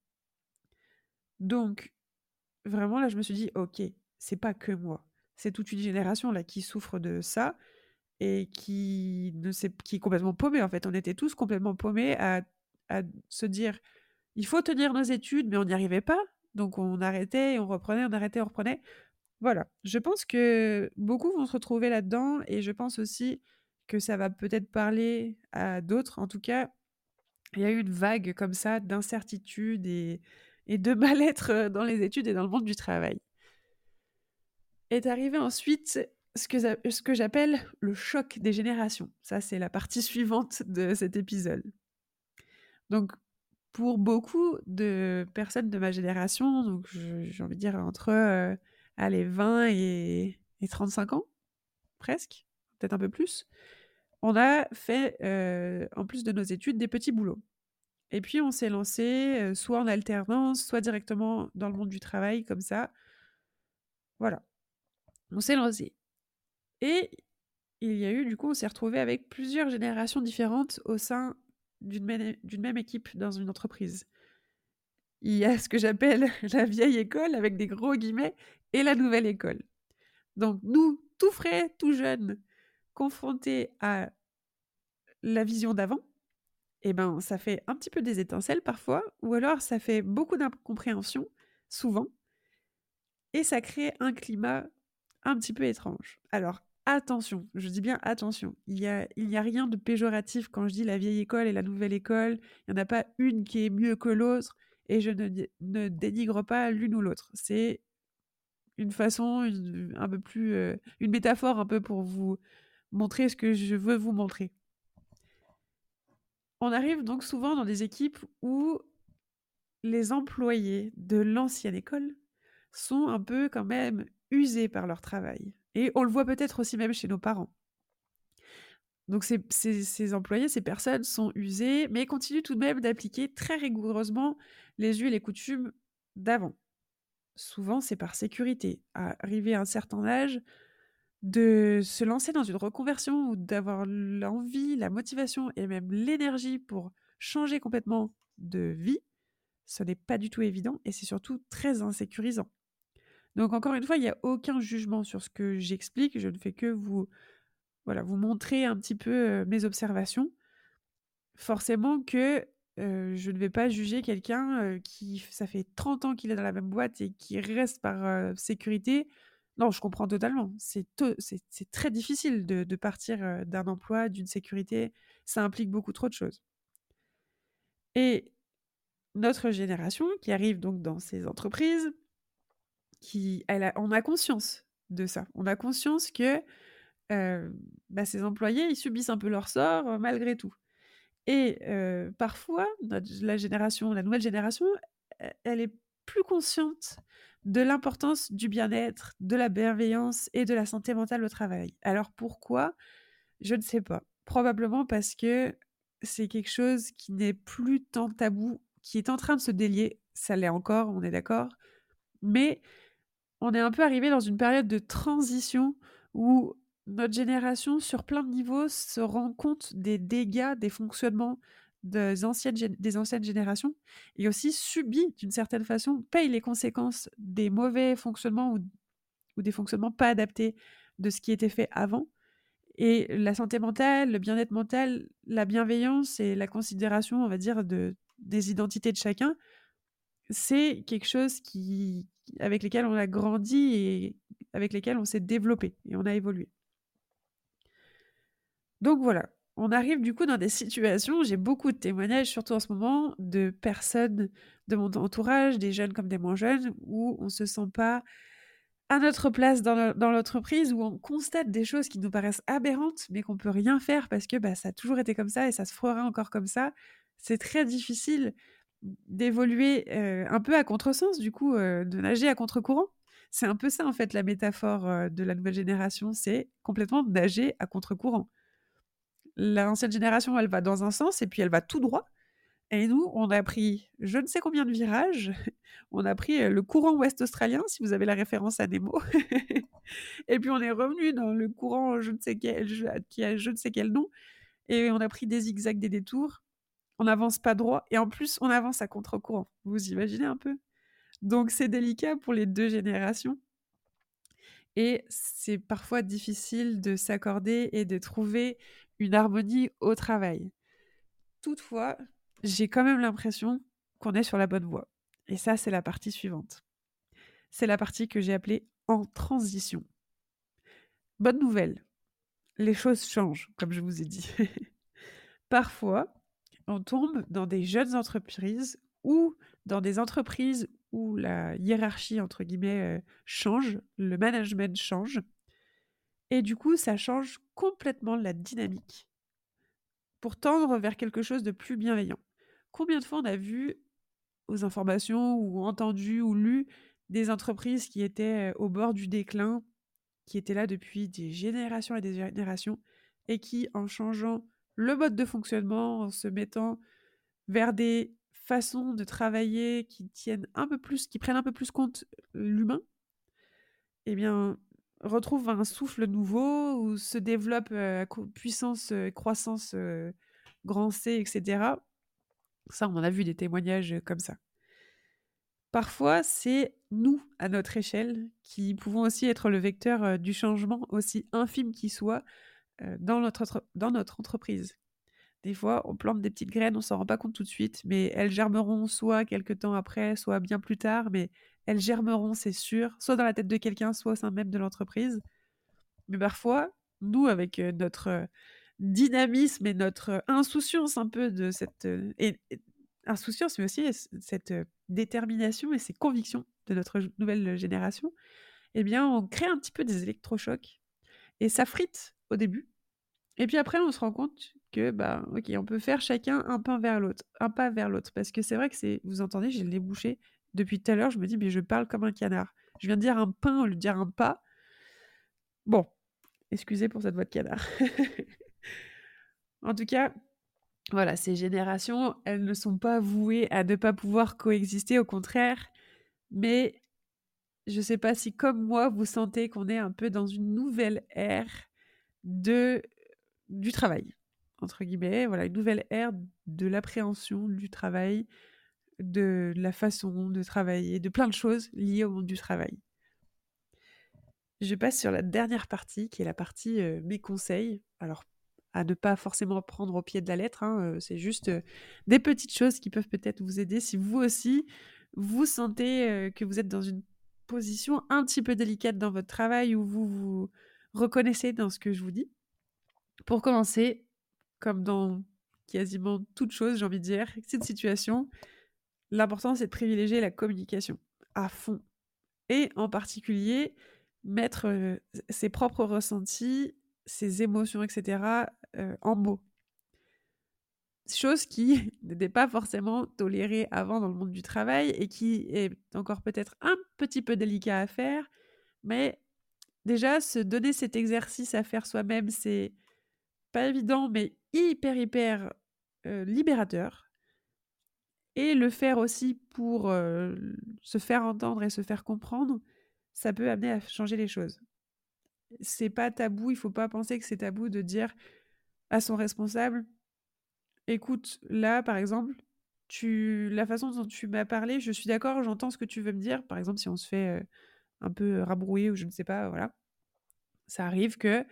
Donc, vraiment, là, je me suis dit, ok, c'est pas que moi c'est toute une génération là qui souffre de ça et qui ne sait, qui est complètement paumée en fait. On était tous complètement paumés à, se dire il faut tenir nos études, mais on n'y arrivait pas. Donc on arrêtait, on reprenait, on arrêtait, on reprenait. Voilà. Je pense que beaucoup vont se retrouver là-dedans et je pense aussi que ça va peut-être parler à d'autres. En tout cas, il y a eu une vague comme ça d'incertitude et, de mal-être dans les études et dans le monde du travail est arrivé ensuite ce que j'appelle le choc des générations. Ça, c'est la partie suivante de cet épisode. Donc, pour beaucoup de personnes de ma génération, donc j'ai envie de dire entre euh, allez, 20 et, 35 ans, presque, peut-être un peu plus, on a fait, euh, en plus de nos études, des petits boulots. Et puis on s'est lancé euh, soit en alternance, soit directement dans le monde du travail, comme ça. Voilà on s'est lancé. Et il y a eu, du coup, on s'est retrouvé avec plusieurs générations différentes au sein d'une même, équipe dans une entreprise. Il y a ce que j'appelle la vieille école avec des gros guillemets et la nouvelle école. Donc nous, tout frais, tout jeunes, confrontés à la vision d'avant, eh ben ça fait un petit peu des étincelles parfois, ou alors ça fait beaucoup d'incompréhension, souvent, et ça crée un climat un petit peu étrange. Alors, attention, je dis bien attention, il n'y a, rien de péjoratif quand je dis la vieille école et la nouvelle école, il n'y en a pas une qui est mieux que l'autre, et je ne, dénigre pas l'une ou l'autre. C'est une façon, un peu plus, euh, une métaphore un peu pour vous montrer ce que je veux vous montrer. On arrive donc souvent dans des équipes où les employés de l'ancienne école sont un peu quand même usés par leur travail. Et on le voit peut-être aussi même chez nos parents. Donc ces, employés, ces personnes sont usés, mais continuent tout de même d'appliquer très rigoureusement les us et les coutumes d'avant. Souvent, c'est par sécurité. arriver à un certain âge, de se lancer dans une reconversion ou d'avoir l'envie, la motivation et même l'énergie pour changer complètement de vie, ce n'est pas du tout évident et c'est surtout très insécurisant. Donc encore une fois, il n'y a aucun jugement sur ce que j'explique. Je ne fais que vous, montrer un petit peu mes observations. Forcément que je ne vais pas juger quelqu'un qui, ça fait 30 ans qu'il est dans la même boîte et qui reste par sécurité. Non, je comprends totalement. C'est très difficile de, de partir d'un emploi, d'une sécurité. Ça implique beaucoup trop de choses. Et notre génération, qui arrive donc dans ces entreprises, on a conscience de ça. On a conscience que euh, bah, ces employés, ils subissent un peu leur sort euh, malgré tout. Et parfois, la la nouvelle génération, e, elle est plus consciente de l'importance du bien-être, de la bienveillance et de la santé mentale au travail. Alors pourquoi? Je ne sais pas. Probablement parce que c'est quelque chose qui n'est plus tant tabou, qui est en train de se délier. Ça l'est encore, on est d'accord. Mais on est un peu arrivé dans une période de transition où notre génération, sur plein de niveaux, se rend compte des dégâts, des fonctionnements des anciennes, des anciennes générations et aussi subit d'une certaine façon, paye les conséquences des mauvais fonctionnements ou, des fonctionnements pas adaptés de ce qui était fait avant. Et la santé mentale, le bien-être mental, la bienveillance et la considération, on va dire, de, des identités de chacun, c'est quelque chose qui, avec lesquels on a grandi et avec lesquels on s'est développé et on a évolué. Donc voilà, on arrive du coup dans des situations, j'ai beaucoup de témoignages, surtout en ce moment, de personnes de mon entourage, des jeunes comme des moins jeunes, où on ne se sent pas à notre place dans l'entreprise, où on constate des choses qui nous paraissent aberrantes, mais qu'on peut rien faire parce que bah, ça a toujours été comme ça et ça se fera encore comme ça. C'est très difficile d'évoluer euh, un peu à contresens, du coup, euh, de nager à contre-courant. C'est un peu ça, en fait, la métaphore euh, de la nouvelle génération, c'est complètement nager à contre-courant l'ancienne génération, elle va dans un sens et puis elle va tout droit. Et nous, on a pris je ne sais combien de virages. On a pris le courant ouest australien, si vous avez la référence à Nemo. et puis on est revenu dans le courant je ne sais quel, qui a je ne sais quel nom. Et on a pris des zigzags, des détours. On n'avance pas droit. Et en plus, on avance à contre-courant. Vous imaginez un peu? Donc c'est délicat pour les deux générations. Et c'est parfois difficile de s'accorder et de trouver une harmonie au travail. Toutefois, j'ai quand même l'impression qu'on est sur la bonne voie. Et ça, c'est la partie suivante. C'est la partie que j'ai appelée en transition. Bonne nouvelle, les choses changent, comme je vous ai dit. Parfois, on tombe dans des jeunes entreprises ou dans des entreprises où la hiérarchie, entre guillemets, euh, change, le management change, et du coup, ça change complètement la dynamique pour tendre vers quelque chose de plus bienveillant. Combien de fois on a vu aux informations ou entendu ou lu des entreprises qui étaient au bord du déclin, qui étaient là depuis des générations et des générations, et qui, en changeant le mode de fonctionnement, en se mettant vers des façons de travailler qui tiennent un peu plus, qui prennent un peu plus compte l'humain, eh bien, retrouve un souffle nouveau ou se développe à puissance, croissance grand C, etc. Ça, on en a vu des témoignages comme ça. Parfois, c'est nous, à notre échelle, qui pouvons aussi être le vecteur du changement, aussi infime qu'il soit, dans, notre, dans notre entreprise. Des fois, on plante des petites graines, on s'en rend pas compte tout de suite, mais elles germeront soit quelques temps après, soit bien plus tard, mais elles germeront, c'est sûr, soit dans la tête de quelqu'un, soit au sein même de l'entreprise. Mais parfois, nous, avec euh, notre euh, dynamisme et notre euh, insouciance un peu de cette... Et, insouciance, mais aussi cette détermination et ces convictions de notre nouvelle génération, eh bien, on crée un petit peu des électrochocs. Et ça frite au début. Et puis après, on se rend compte que, bah, ok, on peut faire chacun un pas vers l'autre, un pas vers l'autre. Parce que c'est vrai que c'est, vous entendez, j'ai les bouchées depuis tout à l'heure, je me dis, mais je parle comme un canard. Je viens de dire un pain au lieu de dire un pas. Bon, excusez pour cette voix de canard. en tout cas, voilà, ces générations, elles ne sont pas vouées à ne pas pouvoir coexister, au contraire. Mais je ne sais pas si, comme moi, vous sentez qu'on est un peu dans une nouvelle ère de, du travail, entre guillemets. Voilà, une nouvelle ère de l'appréhension du travail, de la façon de travailler, de plein de choses liées au monde du travail. Je passe sur la dernière partie, qui est la partie euh, mes conseils. Alors, à ne pas forcément prendre au pied de la lettre, hein, euh, c'est juste euh, des petites choses qui peuvent peut-être vous aider si vous aussi, vous sentez que vous êtes dans une position un petit peu délicate dans votre travail ou vous vous reconnaissez dans ce que je vous dis. Pour commencer, comme dans quasiment toute chose, j'ai envie de dire, cette situation, l'important, c'est de privilégier la communication à fond. Et en particulier, mettre euh, ses propres ressentis, ses émotions, etc., euh, en mots. chose qui n'était pas forcément tolérée avant dans le monde du travail et qui est encore peut-être un petit peu délicat à faire, mais déjà se donner cet exercice à faire soi-même, c'est pas évident, mais hyper, hyper libérateur. Et le faire aussi pour se faire entendre et se faire comprendre, ça peut amener à changer les choses. C'est pas tabou, il faut pas penser que c'est tabou de dire à son responsable écoute, là, par exemple, tu la façon dont tu m'as parlé, je suis d'accord, j'entends ce que tu veux me dire. Par exemple, si on se fait un peu rabrouiller ou je ne sais pas, voilà. Ça arrive que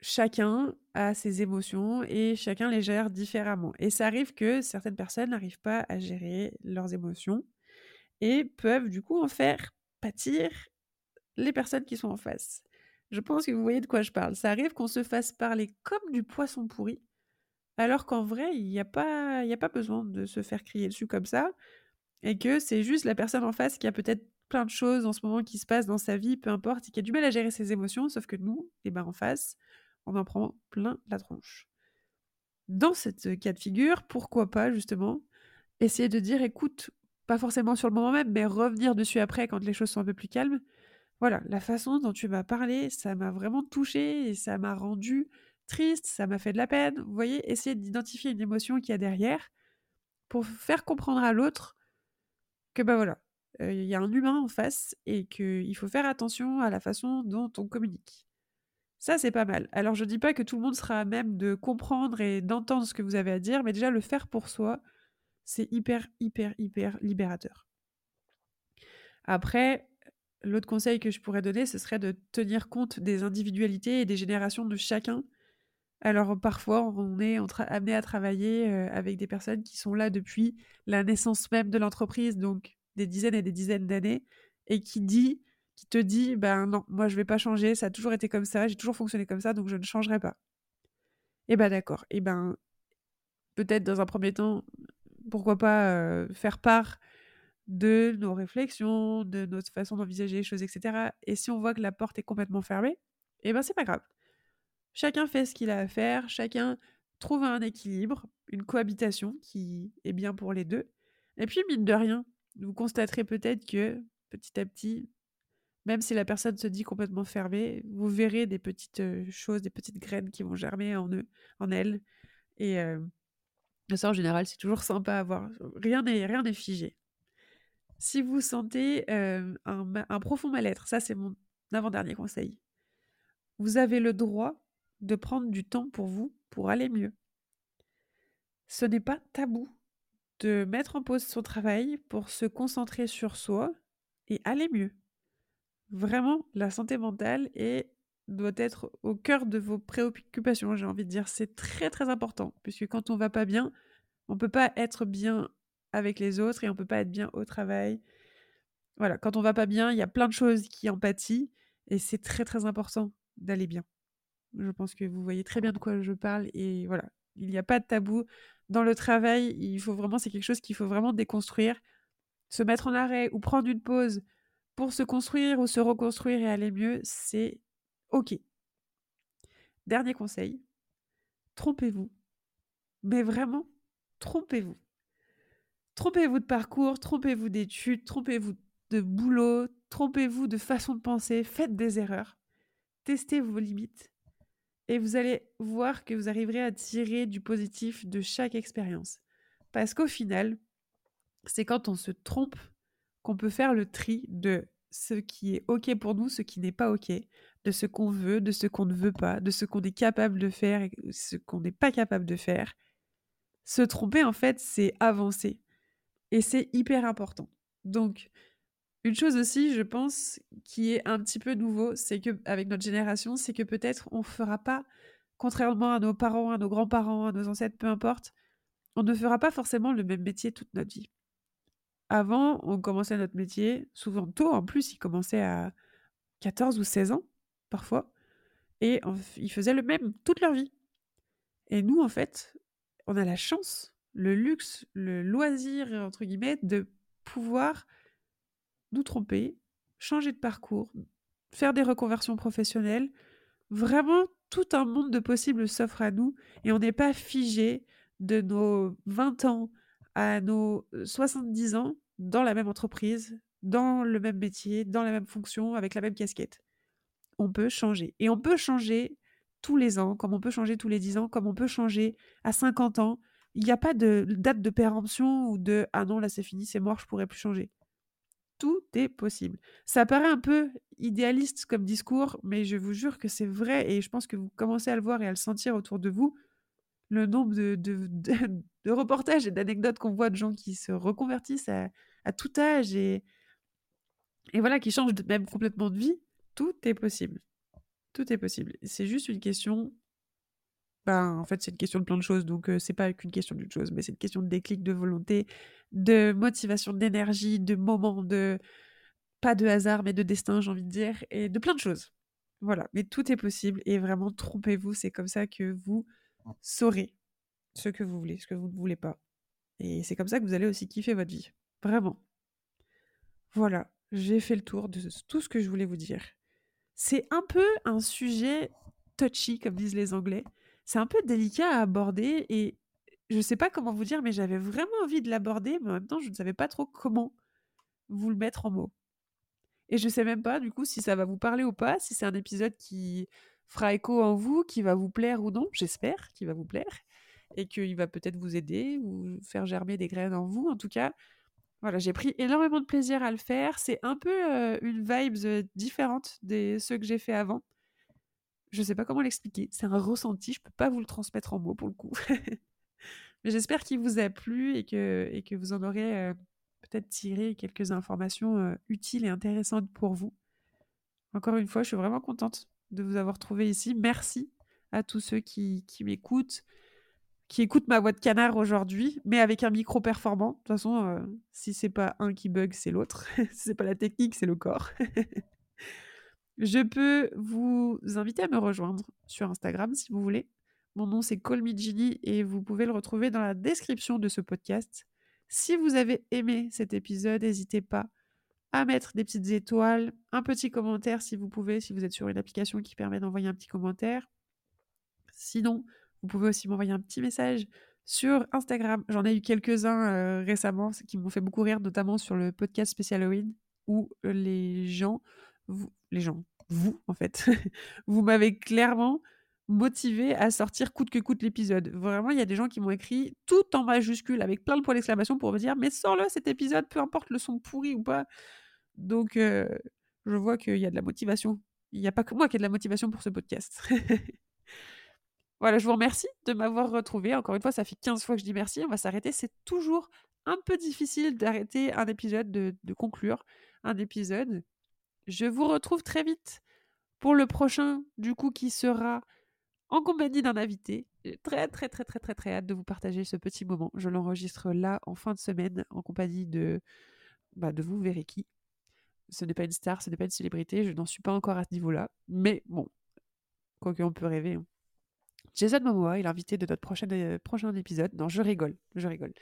chacun a ses émotions et chacun les gère différemment. Et ça arrive que certaines personnes n'arrivent pas à gérer leurs émotions et peuvent du coup en faire pâtir les personnes qui sont en face. Je pense que vous voyez de quoi je parle. Ça arrive qu'on se fasse parler comme du poisson pourri, alors qu'en vrai, il n'y a, pas, a pas besoin de se faire crier dessus comme ça, et que c'est juste la personne en face qui a peut-être plein de choses en ce moment qui se passent dans sa vie, peu importe, et qui a du mal à gérer ses émotions, sauf que nous, eh ben en face, on en prend plein la tronche. Dans cette cas de figure, pourquoi pas justement essayer de dire écoute, pas forcément sur le moment même, mais revenir dessus après quand les choses sont un peu plus calmes. Voilà, la façon dont tu m'as parlé, ça m'a vraiment touché et ça m'a rendu triste, ça m'a fait de la peine. Vous voyez, essayer d'identifier une émotion qu'il y a derrière pour faire comprendre à l'autre que ben voilà, il y a un humain en face et qu'il faut faire attention à la façon dont on communique. Ça, c'est pas mal. Alors, je dis pas que tout le monde sera à même de comprendre et d'entendre ce que vous avez à dire, mais déjà, le faire pour soi, c'est hyper, hyper, hyper libérateur. Après, l'autre conseil que je pourrais donner, ce serait de tenir compte des individualités et des générations de chacun. Alors parfois, on est amené à travailler avec des personnes qui sont là depuis la naissance même de l'entreprise, donc des dizaines et des dizaines d'années, et qui dit qui te dit ben non, moi je vais pas changer, ça a toujours été comme ça, j'ai toujours fonctionné comme ça, donc je ne changerai pas. Eh ben d'accord. Eh ben peut-être dans un premier temps, pourquoi pas faire part de nos réflexions, de notre façon d'envisager les choses, etc. Et si on voit que la porte est complètement fermée, eh ben c'est pas grave. Chacun fait ce qu'il a à faire, chacun trouve un équilibre, une cohabitation qui est bien pour les deux. Et puis mine de rien, vous constaterez peut-être que petit à petit, même si la personne se dit complètement fermée, vous verrez des petites choses, des petites graines qui vont germer en eux, en elle. Et ça, en général, c'est toujours sympa à voir. Rien n'est rien n'est figé. Si vous sentez un, un profond mal-être, ça c'est mon avant-dernier conseil. Vous avez le droit de prendre du temps pour vous pour aller mieux. Ce n'est pas tabou de mettre en pause son travail pour se concentrer sur soi et aller mieux. Vraiment, la santé mentale doit être au cœur de vos préoccupations, j'ai envie de dire. C'est très très important, puisque quand on va pas bien, on peut pas être bien avec les autres et on peut pas être bien au travail. Voilà, quand on va pas bien, il y a plein de choses qui en pâtissent et c'est très très important d'aller bien. Je pense que vous voyez très bien de quoi je parle et voilà, il n'y a pas de tabou dans le travail. Il c'est quelque chose qu'il faut vraiment déconstruire, se mettre en arrêt ou prendre une pause pour se construire ou se reconstruire et aller mieux, c'est OK. Dernier conseil, trompez-vous. Mais vraiment, trompez-vous. Trompez-vous de parcours, trompez-vous d'études, trompez-vous de boulot, trompez-vous de façon de penser, faites des erreurs, testez vos limites et vous allez voir que vous arriverez à tirer du positif de chaque expérience. Parce qu'au final, c'est quand on se trompe qu'on peut faire le tri de ce qui est OK pour nous, ce qui n'est pas OK, de ce qu'on veut, de ce qu'on ne veut pas, de ce qu'on est capable de faire et ce qu'on n'est pas capable de faire. Se tromper, en fait, c'est avancer. Et c'est hyper important. Donc, une chose aussi, je pense, qui est un petit peu nouveau, c'est que avec notre génération, c'est que peut-être on ne fera pas, contrairement à nos parents, à nos grands-parents, à nos ancêtres, peu importe, on ne fera pas forcément le même métier toute notre vie. Avant, on commençait notre métier, souvent tôt en plus, ils commençaient à 14 ou 16 ans, parfois, et ils faisaient le même toute leur vie. Et nous, en fait, on a la chance, le luxe, le loisir, entre guillemets, de pouvoir nous tromper, changer de parcours, faire des reconversions professionnelles. Vraiment, tout un monde de possibles s'offre à nous et on n'est pas figé de nos 20 ans à nos 70 ans dans la même entreprise, dans le même métier, dans la même fonction, avec la même casquette. On peut changer. Et on peut changer tous les ans, comme on peut changer tous les 10 ans, comme on peut changer à 50 ans. Il n'y a pas de date de péremption ou de ah non, là c'est fini, c'est mort, je pourrais plus changer. Tout est possible. Ça paraît un peu idéaliste comme discours, mais je vous jure que c'est vrai et je pense que vous commencez à le voir et à le sentir autour de vous. Le nombre de, reportages et d'anecdotes qu'on voit de gens qui se reconvertissent à, à tout âge et, et voilà, qui changent même complètement de vie, tout est possible. Tout est possible. C'est juste une question. Ben, en fait, c'est une question de plein de choses, donc c'est pas qu'une question d'une chose, mais c'est une question de déclic, de volonté, de motivation, d'énergie, de moment, de pas de hasard, mais de destin, j'ai envie de dire, et de plein de choses. Voilà, mais tout est possible et vraiment trompez-vous, c'est comme ça que vous saurez ce que vous voulez, ce que vous ne voulez pas. Et c'est comme ça que vous allez aussi kiffer votre vie. Vraiment. Voilà, j'ai fait le tour de tout ce que je voulais vous dire. C'est un peu un sujet touchy, comme disent les Anglais. C'est un peu délicat à aborder et je ne sais pas comment vous dire, mais j'avais vraiment envie de l'aborder, mais en même temps, je ne savais pas trop comment vous le mettre en mots. Et je ne sais même pas, du coup, si ça va vous parler ou pas, si c'est un épisode qui fera écho en vous, qui va vous plaire ou non. J'espère qu'il va vous plaire et qu'il va peut-être vous aider ou faire germer des graines en vous. En tout cas, voilà, j'ai pris énormément de plaisir à le faire. C'est un peu une vibe différente de ceux que j'ai fait avant. Je sais pas comment l'expliquer. C'est un ressenti. Je peux pas vous le transmettre en mots pour le coup. Mais j'espère qu'il vous a plu et que, et que vous en aurez peut-être tiré quelques informations utiles et intéressantes pour vous. Encore une fois, je suis vraiment contente de vous avoir trouvé ici. Merci à tous ceux qui, qui m'écoutent, qui écoute ma voix de canard aujourd'hui, mais avec un micro performant. De toute façon, euh, si c'est pas un qui bug, c'est l'autre. si c'est pas la technique, c'est le corps. Je peux vous inviter à me rejoindre sur Instagram si vous voulez. Mon nom c'est Colmigini et vous pouvez le retrouver dans la description de ce podcast. Si vous avez aimé cet épisode, n'hésitez pas à mettre des petites étoiles, un petit commentaire si vous pouvez, si vous êtes sur une application qui permet d'envoyer un petit commentaire. Sinon, vous pouvez aussi m'envoyer un petit message sur Instagram. J'en ai eu quelques-uns euh, récemment qui m'ont fait beaucoup rire, notamment sur le podcast spécial Halloween, où euh, les gens, vous, les gens, vous en fait, vous m'avez clairement motivé à sortir coûte que coûte l'épisode. Vraiment, il y a des gens qui m'ont écrit tout en majuscule avec plein de points d'exclamation pour me dire mais sors-le cet épisode, peu importe le son pourri ou pas. Donc, euh, je vois qu'il y a de la motivation. Il n'y a pas que moi qui ai de la motivation pour ce podcast. Voilà, je vous remercie de m'avoir retrouvé. Encore une fois, ça fait 15 fois que je dis merci. On va s'arrêter. C'est toujours un peu difficile d'arrêter un épisode, de, conclure un épisode. Je vous retrouve très vite pour le prochain, du coup, qui sera en compagnie d'un invité. J'ai très, très, très, très, très, très hâte de vous partager ce petit moment. Je l'enregistre là, en fin de semaine, en compagnie de, bah, de vous, verrez qui. Ce n'est pas une star, ce n'est pas une célébrité. Je n'en suis pas encore à ce niveau-là. Mais bon, quoi qu'on peut rêver. Hein. Jason Momoa est l'invité de notre prochain, euh, prochain épisode. Non, je rigole, je rigole.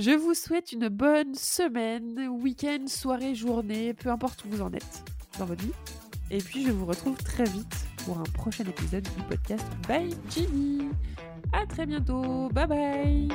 Je vous souhaite une bonne semaine, week-end, soirée, journée, peu importe où vous en êtes dans votre vie. Et puis je vous retrouve très vite pour un prochain épisode du podcast Bye Ginny. À très bientôt, bye bye.